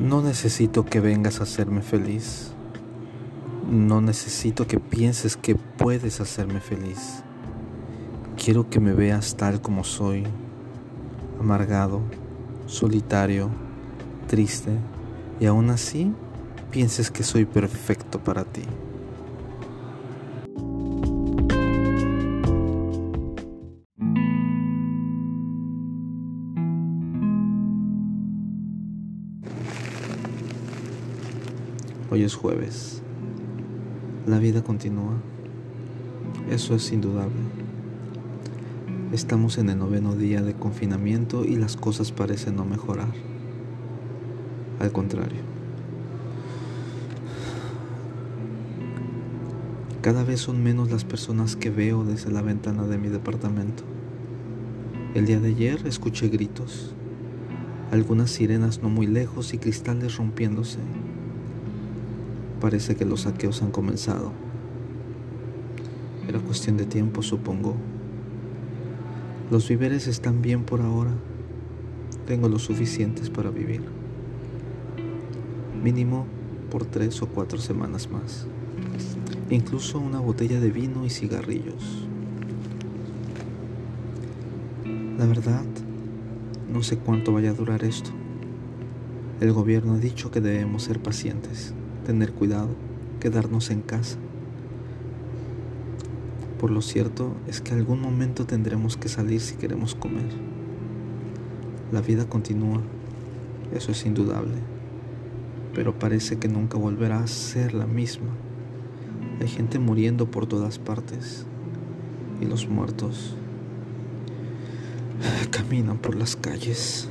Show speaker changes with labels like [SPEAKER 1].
[SPEAKER 1] No necesito que vengas a hacerme feliz. No necesito que pienses que puedes hacerme feliz. Quiero que me veas tal como soy, amargado, solitario, triste, y aún así pienses que soy perfecto para ti. Hoy es jueves. La vida continúa. Eso es indudable. Estamos en el noveno día de confinamiento y las cosas parecen no mejorar. Al contrario. Cada vez son menos las personas que veo desde la ventana de mi departamento. El día de ayer escuché gritos, algunas sirenas no muy lejos y cristales rompiéndose. Parece que los saqueos han comenzado. Era cuestión de tiempo, supongo. Los víveres están bien por ahora. Tengo lo suficientes para vivir. Mínimo por tres o cuatro semanas más. Incluso una botella de vino y cigarrillos. La verdad, no sé cuánto vaya a durar esto. El gobierno ha dicho que debemos ser pacientes tener cuidado, quedarnos en casa. Por lo cierto es que algún momento tendremos que salir si queremos comer. La vida continúa, eso es indudable, pero parece que nunca volverá a ser la misma. Hay gente muriendo por todas partes y los muertos caminan por las calles.